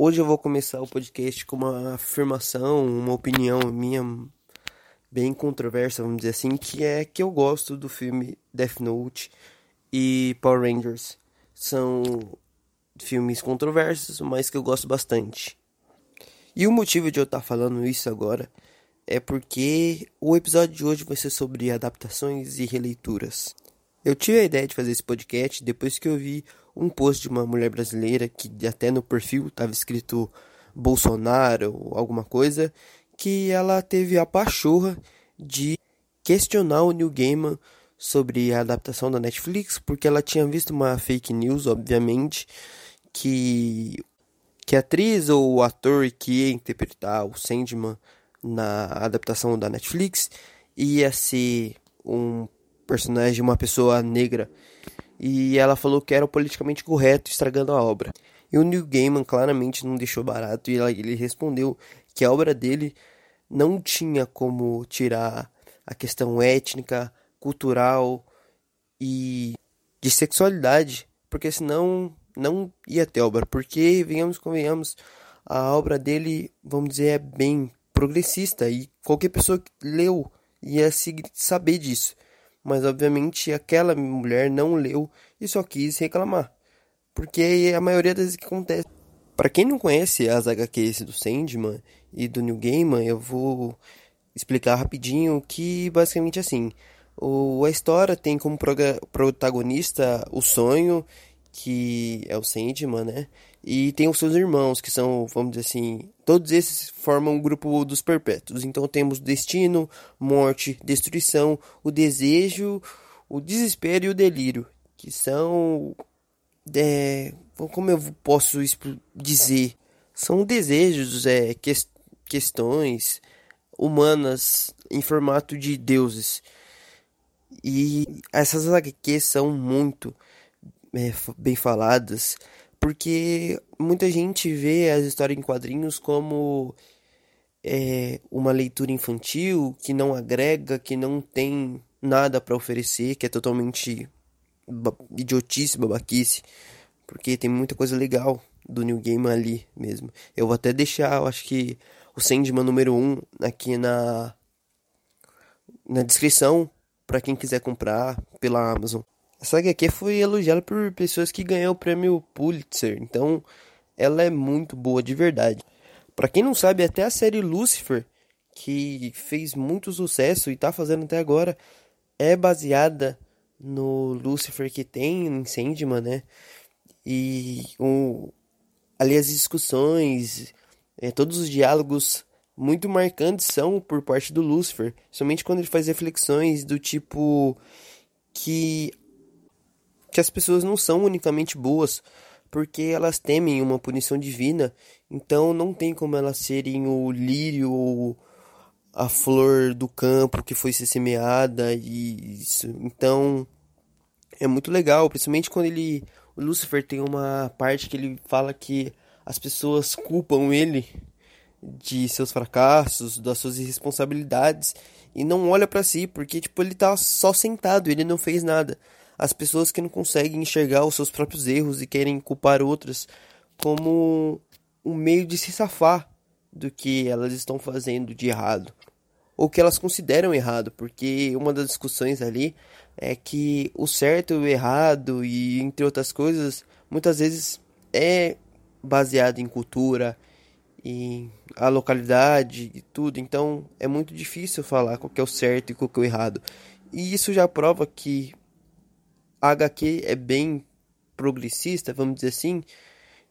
Hoje eu vou começar o podcast com uma afirmação, uma opinião minha bem controversa, vamos dizer assim, que é que eu gosto do filme Death Note e Power Rangers. São filmes controversos, mas que eu gosto bastante. E o motivo de eu estar falando isso agora é porque o episódio de hoje vai ser sobre adaptações e releituras. Eu tive a ideia de fazer esse podcast depois que eu vi um post de uma mulher brasileira que até no perfil estava escrito Bolsonaro ou alguma coisa, que ela teve a pachorra de questionar o New Gaiman sobre a adaptação da Netflix, porque ela tinha visto uma fake news, obviamente, que que a atriz ou o ator que ia interpretar o Sandman na adaptação da Netflix ia ser um personagem, uma pessoa negra e ela falou que era politicamente correto, estragando a obra. E o Neil Gaiman claramente não deixou barato e ele respondeu que a obra dele não tinha como tirar a questão étnica, cultural e de sexualidade, porque senão não ia ter obra. Porque, venhamos convenhamos, a obra dele, vamos dizer, é bem progressista e qualquer pessoa que leu ia saber disso mas obviamente aquela mulher não leu e só quis reclamar. Porque a maioria das vezes que acontece. Para quem não conhece as HQs do Sandman e do New Gaiman, eu vou explicar rapidinho que basicamente assim, o, a história tem como protagonista o sonho, que é o Sandman, né? E tem os seus irmãos, que são, vamos dizer assim, todos esses formam o grupo dos perpétuos. Então temos destino, morte, destruição, o desejo, o desespero e o delírio, que são. É, como eu posso dizer? São desejos, é, que, questões humanas em formato de deuses. E essas HQs são muito é, bem faladas porque muita gente vê as histórias em quadrinhos como é, uma leitura infantil que não agrega, que não tem nada para oferecer, que é totalmente idiotice, babaquice, porque tem muita coisa legal do New Game ali mesmo. Eu vou até deixar, eu acho que o Sandman número 1 um aqui na na descrição para quem quiser comprar pela Amazon. Essa HQ foi elogiada por pessoas que ganhou o prêmio Pulitzer, então ela é muito boa de verdade. Para quem não sabe, até a série Lucifer, que fez muito sucesso e tá fazendo até agora, é baseada no Lucifer que tem em Sandman, né? E um, ali as discussões, é, todos os diálogos muito marcantes são por parte do Lucifer, somente quando ele faz reflexões do tipo que que as pessoas não são unicamente boas porque elas temem uma punição divina, então não tem como elas serem o lírio ou a flor do campo que foi ser semeada e isso. Então é muito legal, principalmente quando ele o Lucifer tem uma parte que ele fala que as pessoas culpam ele de seus fracassos, das suas irresponsabilidades e não olha para si, porque tipo ele tá só sentado, ele não fez nada as pessoas que não conseguem enxergar os seus próprios erros e querem culpar outras como um meio de se safar do que elas estão fazendo de errado ou que elas consideram errado, porque uma das discussões ali é que o certo e o errado e entre outras coisas, muitas vezes é baseado em cultura, em a localidade e tudo, então é muito difícil falar qual é o certo e qual é o errado. E isso já prova que a HQ é bem progressista, vamos dizer assim.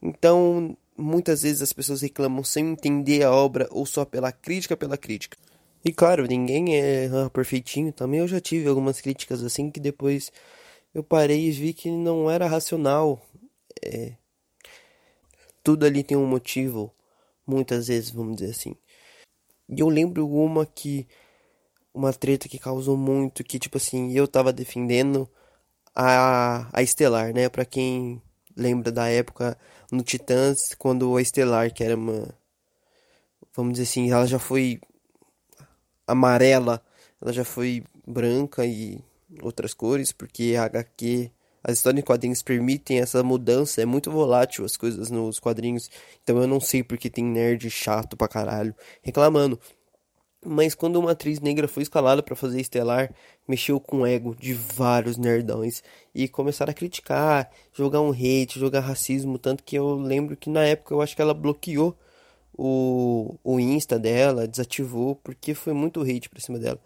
Então, muitas vezes as pessoas reclamam sem entender a obra ou só pela crítica pela crítica. E claro, ninguém é perfeitinho. Também eu já tive algumas críticas assim que depois eu parei e vi que não era racional. É... Tudo ali tem um motivo, muitas vezes, vamos dizer assim. E eu lembro uma que. Uma treta que causou muito, que tipo assim, eu tava defendendo a, a Estelar, né? Para quem lembra da época no Titãs, quando a Estelar, que era uma. Vamos dizer assim, ela já foi amarela, ela já foi branca e outras cores, porque a HQ, As histórias em quadrinhos permitem essa mudança, é muito volátil as coisas nos quadrinhos. Então eu não sei porque tem nerd chato pra caralho reclamando. Mas quando uma atriz negra foi escalada para fazer Estelar, mexeu com o ego de vários nerdões e começaram a criticar, jogar um hate, jogar racismo, tanto que eu lembro que na época eu acho que ela bloqueou o, o Insta dela, desativou, porque foi muito hate pra cima dela.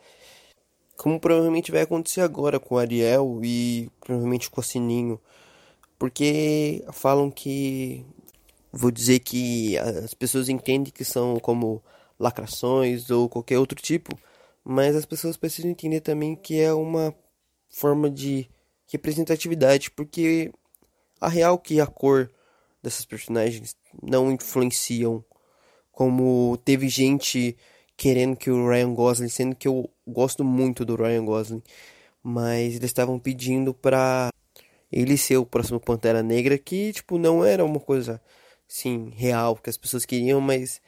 Como provavelmente vai acontecer agora com o Ariel e provavelmente com o Sininho. Porque falam que. Vou dizer que as pessoas entendem que são como lacrações ou qualquer outro tipo, mas as pessoas precisam entender também que é uma forma de representatividade, porque a real que a cor dessas personagens não influenciam. Como teve gente querendo que o Ryan Gosling, sendo que eu gosto muito do Ryan Gosling, mas eles estavam pedindo pra ele ser o próximo Pantera Negra, que tipo não era uma coisa assim real que as pessoas queriam, mas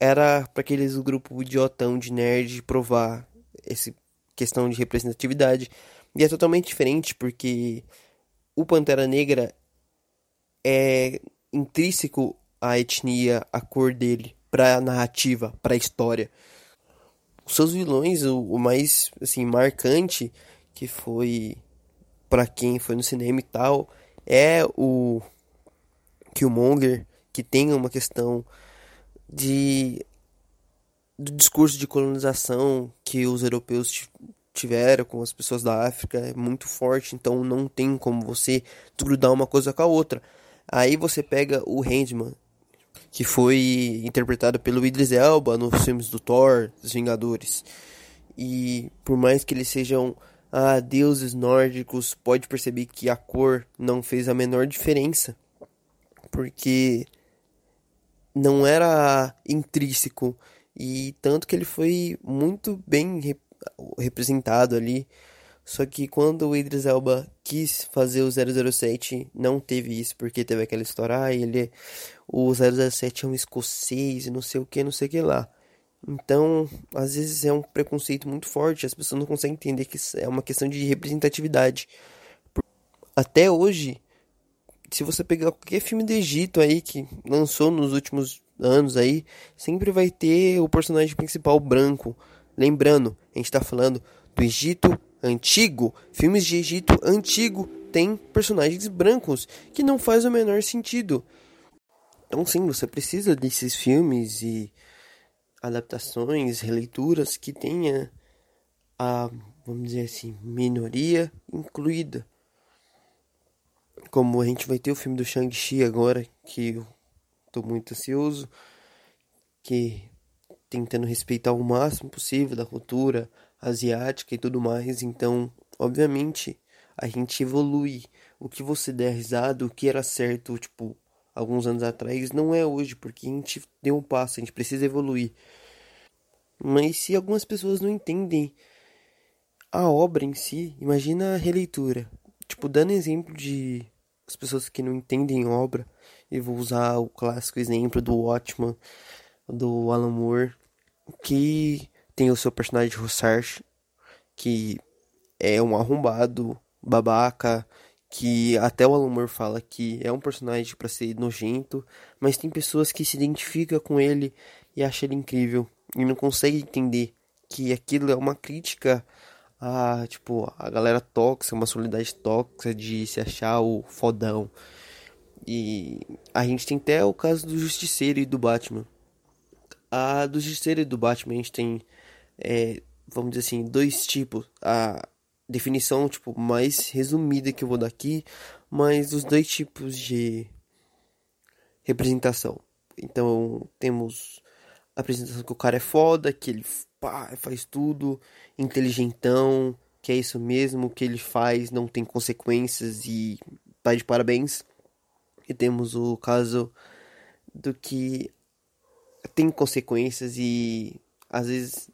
era para aqueles grupo idiotão de nerd provar essa questão de representatividade. E é totalmente diferente porque o Pantera Negra é intrínseco à etnia, à cor dele, para a narrativa, para a história. Os seus vilões, o, o mais assim marcante que foi para quem foi no cinema e tal, é o Killmonger, que tem uma questão de do discurso de colonização que os europeus tiveram com as pessoas da África é muito forte, então não tem como você grudar uma coisa com a outra. Aí você pega o Handman, que foi interpretado pelo Idris Elba nos filmes do Thor, dos Vingadores. E por mais que eles sejam ah, deuses nórdicos, pode perceber que a cor não fez a menor diferença. Porque não era intrínseco e tanto que ele foi muito bem rep representado ali. Só que quando o Idris Elba quis fazer o 007, não teve isso, porque teve aquela história, ah, ele o 007 é um escocês não sei o que, não sei o que lá. Então, às vezes é um preconceito muito forte, as pessoas não conseguem entender que é uma questão de representatividade. Até hoje, se você pegar qualquer filme do Egito aí que lançou nos últimos anos aí, sempre vai ter o personagem principal branco. Lembrando, a gente tá falando do Egito antigo, filmes de Egito antigo tem personagens brancos, que não faz o menor sentido. Então sim, você precisa desses filmes e adaptações, releituras que tenha a, vamos dizer assim, minoria incluída como a gente vai ter o filme do Shang-Chi agora, que eu tô muito ansioso, que tentando respeitar o máximo possível da cultura asiática e tudo mais, então, obviamente, a gente evolui. O que você der risada, o que era certo, tipo, alguns anos atrás, não é hoje, porque a gente deu um passo, a gente precisa evoluir. Mas se algumas pessoas não entendem a obra em si, imagina a releitura. Tipo, dando exemplo de as pessoas que não entendem obra, e vou usar o clássico exemplo do Watchman, do Alan Moore, que tem o seu personagem Rossarch, que é um arrombado, babaca, que até o Alan Moore fala que é um personagem para ser nojento, mas tem pessoas que se identificam com ele e acham ele incrível e não conseguem entender que aquilo é uma crítica tipo, a galera tóxica, uma solidariedade tóxica de se achar o fodão. E a gente tem até o caso do Justiceiro e do Batman. A do Justiceiro e do Batman a gente tem, é, vamos dizer assim, dois tipos. A definição, tipo, mais resumida que eu vou dar aqui, mas os dois tipos de representação. Então, temos apresentação que o cara é foda, que ele pá, faz tudo, inteligentão, que é isso mesmo, que ele faz não tem consequências e tá de parabéns. E temos o caso do que tem consequências e às vezes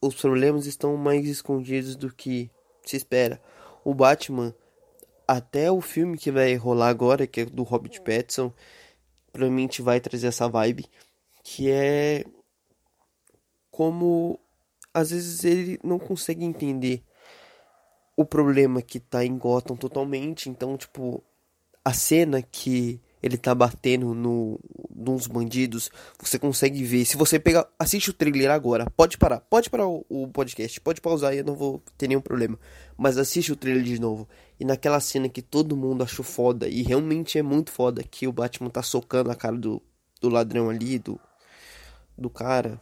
os problemas estão mais escondidos do que se espera. O Batman, até o filme que vai rolar agora, que é do Robert Pattinson, provavelmente vai trazer essa vibe, que é como às vezes ele não consegue entender o problema que tá em Gotham totalmente. Então, tipo, a cena que ele tá batendo no nos bandidos, você consegue ver. Se você pegar, assiste o trailer agora, pode parar, pode parar o, o podcast, pode pausar e eu não vou ter nenhum problema. Mas assiste o trailer de novo. E naquela cena que todo mundo achou foda e realmente é muito foda que o Batman tá socando a cara do, do ladrão ali, do do cara,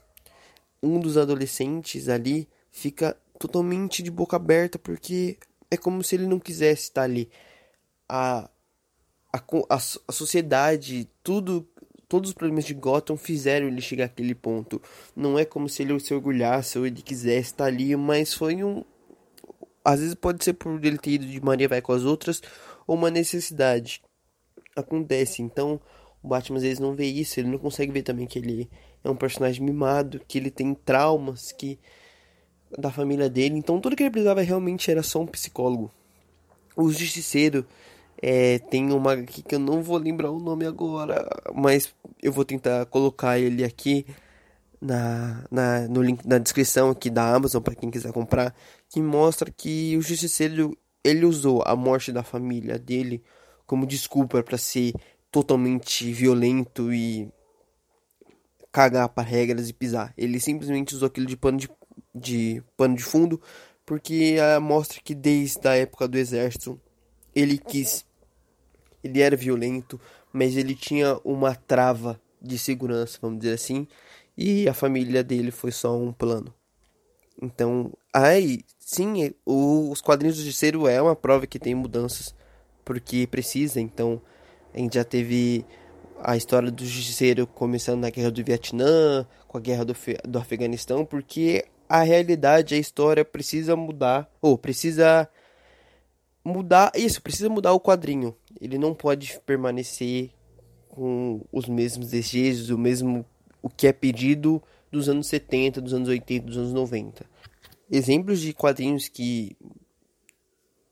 um dos adolescentes ali fica totalmente de boca aberta porque é como se ele não quisesse estar ali. A, a, a, a sociedade, tudo, todos os problemas de Gotham fizeram ele chegar àquele ponto. Não é como se ele se orgulhasse ou ele quisesse estar ali, mas foi um. Às vezes pode ser por ele ter ido de Maria vai com as outras ou uma necessidade. Acontece. Então o Batman às vezes não vê isso, ele não consegue ver também que ele é um personagem mimado, que ele tem traumas que da família dele. Então tudo que ele precisava realmente era só um psicólogo. O Justiceiro é, tem uma aqui que eu não vou lembrar o nome agora, mas eu vou tentar colocar ele aqui na, na, no link na descrição aqui da Amazon para quem quiser comprar, que mostra que o Justiceiro ele usou a morte da família dele como desculpa para ser totalmente violento e cagar para regras e pisar. Ele simplesmente usou aquilo de pano de, de pano de fundo porque uh, mostra que desde a época do exército ele quis ele era violento, mas ele tinha uma trava de segurança, vamos dizer assim, e a família dele foi só um plano. Então, aí, sim, os quadrinhos do Justiceiro é uma prova que tem mudanças, porque precisa, então, a gente já teve a história do justiceiro começando na guerra do Vietnã, com a guerra do, do Afeganistão, porque a realidade, a história precisa mudar, ou precisa mudar, isso, precisa mudar o quadrinho. Ele não pode permanecer com os mesmos desejos, o mesmo o que é pedido dos anos 70, dos anos 80, dos anos 90. Exemplos de quadrinhos que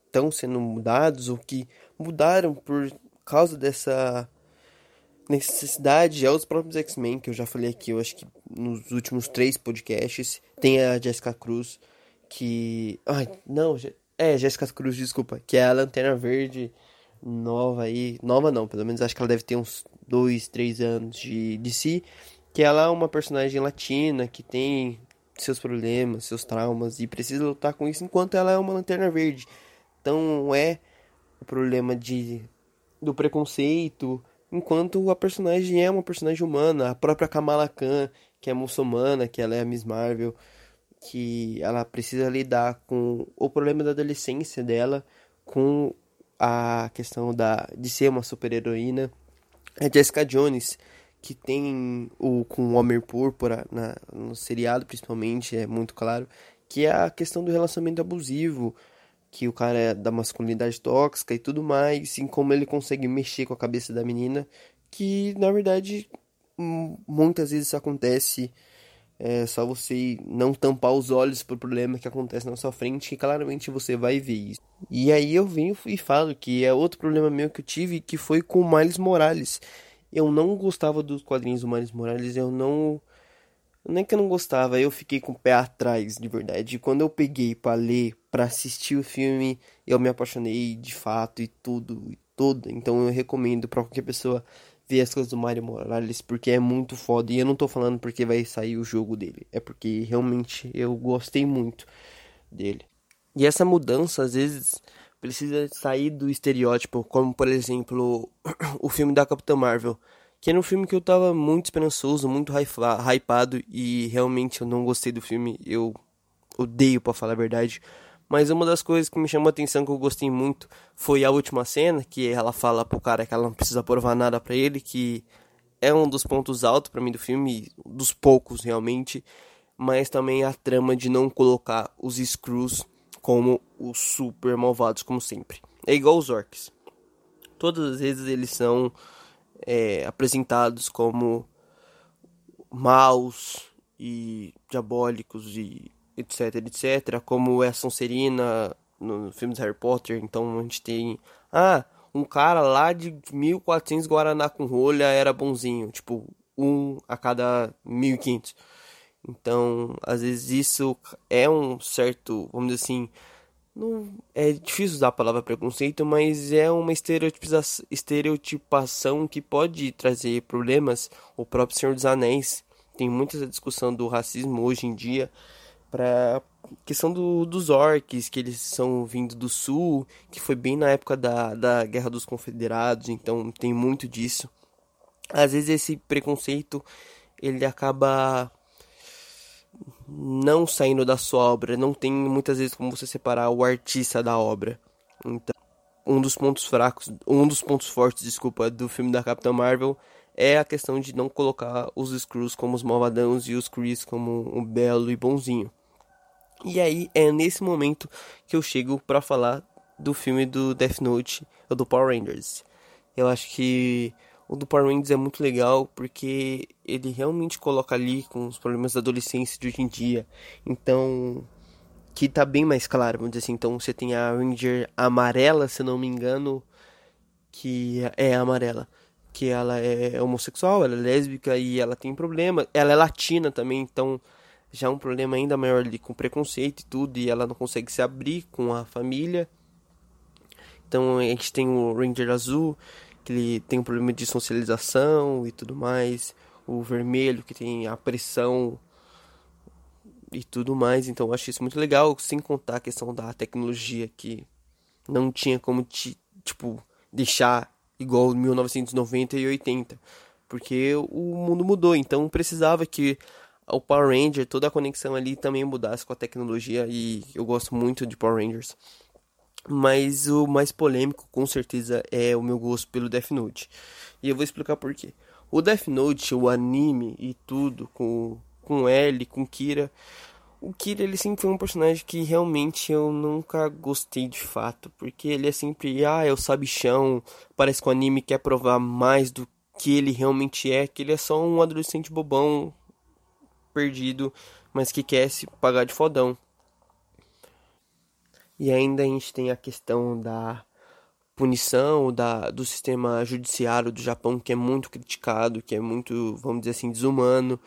estão sendo mudados ou que mudaram por causa dessa necessidade é os próprios X-Men, que eu já falei aqui, eu acho que nos últimos três podcasts. Tem a Jessica Cruz, que. Ai, não, é, Jessica Cruz, desculpa, que é a Lanterna Verde nova aí. Nova não, pelo menos acho que ela deve ter uns dois, três anos de, de si. Que ela é uma personagem latina que tem seus problemas, seus traumas e precisa lutar com isso enquanto ela é uma lanterna verde. Então é o problema de do preconceito, enquanto a personagem é uma personagem humana, a própria Kamala Khan, que é muçulmana, que ela é a Miss Marvel, que ela precisa lidar com o problema da adolescência dela, com a questão da de ser uma super-heroína. A Jessica Jones, que tem o com o Homem Púrpura na, no seriado principalmente, é muito claro, que é a questão do relacionamento abusivo, que o cara é da masculinidade tóxica e tudo mais, em como ele consegue mexer com a cabeça da menina, que na verdade muitas vezes isso acontece, é só você não tampar os olhos pro problema que acontece na sua frente, que claramente você vai ver isso. E aí eu venho e falo que é outro problema meu que eu tive, que foi com o Miles Morales. Eu não gostava dos quadrinhos do Miles Morales, eu não é que eu não gostava, eu fiquei com o pé atrás, de verdade. Quando eu peguei para ler, para assistir o filme, eu me apaixonei de fato e tudo, e tudo. Então eu recomendo para qualquer pessoa ver as coisas do Mario Morales, porque é muito foda. E eu não tô falando porque vai sair o jogo dele, é porque realmente eu gostei muito dele. E essa mudança, às vezes, precisa sair do estereótipo, como por exemplo, o filme da Capitã Marvel que era um filme que eu tava muito esperançoso, muito hypado e realmente eu não gostei do filme. Eu odeio, para falar a verdade. Mas uma das coisas que me chamou a atenção, que eu gostei muito, foi a última cena, que ela fala pro cara que ela não precisa provar nada para ele, que é um dos pontos altos para mim do filme, dos poucos realmente, mas também a trama de não colocar os Screws como os super malvados, como sempre. É igual os Orcs. Todas as vezes eles são é, apresentados como maus e diabólicos e etc, etc, como é a Sonserina no filme de Harry Potter, então a gente tem, ah, um cara lá de 1400 Guaraná com rolha era bonzinho, tipo, um a cada 1500. Então, às vezes isso é um certo, vamos dizer assim, não é difícil usar a palavra preconceito, mas é uma estereotipação que pode trazer problemas. O próprio Senhor dos Anéis tem muita discussão do racismo hoje em dia para questão do, dos orcs, que eles são vindo do sul, que foi bem na época da, da Guerra dos Confederados, então tem muito disso. Às vezes esse preconceito ele acaba não saindo da sua obra, não tem muitas vezes como você separar o artista da obra. Então, um dos pontos fracos, um dos pontos fortes, desculpa, do filme da Capitã Marvel é a questão de não colocar os Screws como os malvadãos e os Chris como o belo e bonzinho. E aí é nesse momento que eu chego para falar do filme do Death Note, ou do Power Rangers. Eu acho que o do Power Rangers é muito legal porque ele realmente coloca ali com os problemas da adolescência de hoje em dia. Então, que tá bem mais claro, vamos dizer assim. Então, você tem a Ranger amarela, se não me engano, que é amarela. Que ela é homossexual, ela é lésbica e ela tem problema. Ela é latina também, então já é um problema ainda maior ali com preconceito e tudo. E ela não consegue se abrir com a família. Então a gente tem o Ranger azul, que ele tem um problema de socialização e tudo mais. O vermelho, que tem a pressão e tudo mais. Então eu acho isso muito legal, sem contar a questão da tecnologia que não tinha como te, tipo, deixar igual 1990 e 80. Porque o mundo mudou, então precisava que o Power Ranger, toda a conexão ali também mudasse com a tecnologia e eu gosto muito de Power Rangers. Mas o mais polêmico, com certeza, é o meu gosto pelo Death Note. E eu vou explicar por quê. O Death Note, o anime e tudo, com, com L, com Kira. O Kira, ele sempre foi um personagem que realmente eu nunca gostei de fato. Porque ele é sempre, ah, é o sabichão. Parece que o anime quer provar mais do que ele realmente é. Que ele é só um adolescente bobão, perdido, mas que quer se pagar de fodão. E ainda a gente tem a questão da punição da, do sistema judiciário do Japão, que é muito criticado, que é muito, vamos dizer assim, desumano,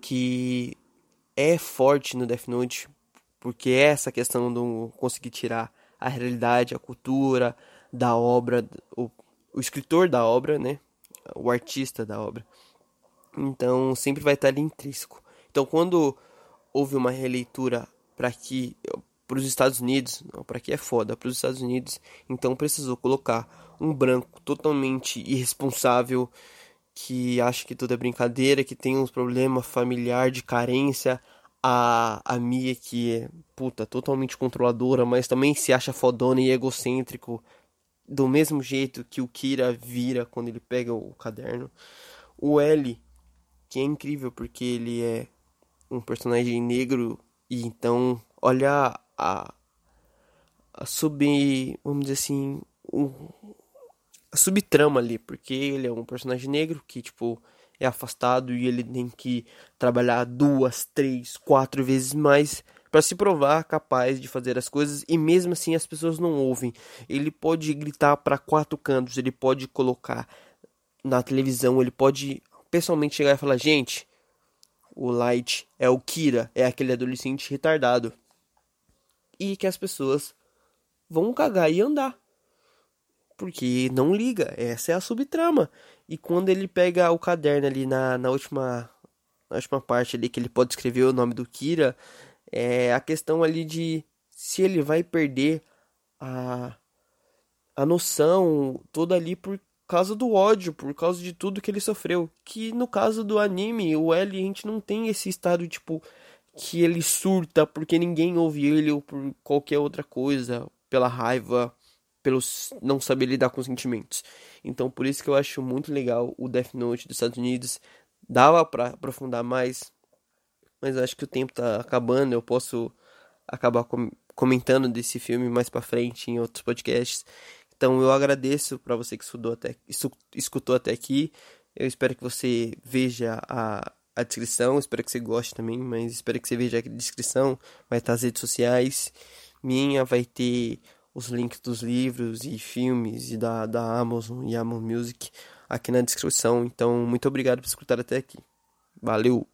que é forte no Death Note, porque é essa questão do conseguir tirar a realidade, a cultura da obra, o, o escritor da obra, né? O artista da obra. Então sempre vai estar ali intrínseco. Então quando houve uma releitura para que para os Estados Unidos, para que é foda, para os Estados Unidos, então precisou colocar um branco totalmente irresponsável que acha que tudo é brincadeira, que tem uns problemas familiar de carência, a, a Mia que é puta totalmente controladora, mas também se acha fodona e egocêntrico, do mesmo jeito que o Kira vira quando ele pega o caderno. O L, que é incrível porque ele é um personagem negro e então olha a, a sub. Vamos dizer assim. A subtrama ali, porque ele é um personagem negro que, tipo, é afastado e ele tem que trabalhar duas, três, quatro vezes mais para se provar capaz de fazer as coisas e mesmo assim as pessoas não ouvem. Ele pode gritar para quatro cantos, ele pode colocar na televisão, ele pode pessoalmente chegar e falar: "Gente, o Light é o Kira, é aquele adolescente retardado" e que as pessoas vão cagar e andar. Porque não liga, essa é a subtrama. E quando ele pega o caderno ali na, na, última, na última parte ali, que ele pode escrever o nome do Kira, é a questão ali de se ele vai perder a, a noção toda ali por causa do ódio, por causa de tudo que ele sofreu. Que no caso do anime, o L, a gente não tem esse estado, tipo, que ele surta porque ninguém ouve ele ou por qualquer outra coisa, pela raiva, pelo não saber lidar com sentimentos. Então, por isso que eu acho muito legal o Death Note dos Estados Unidos. Dava para aprofundar mais, mas acho que o tempo tá acabando. Eu posso acabar com comentando desse filme mais para frente em outros podcasts. Então, eu agradeço para você que estudou até, escutou até aqui. Eu espero que você veja a a descrição. Espero que você goste também, mas espero que você veja a descrição. Vai estar as redes sociais. Minha vai ter os links dos livros e filmes e da, da Amazon e Amazon Music aqui na descrição. Então, muito obrigado por escutar até aqui. Valeu!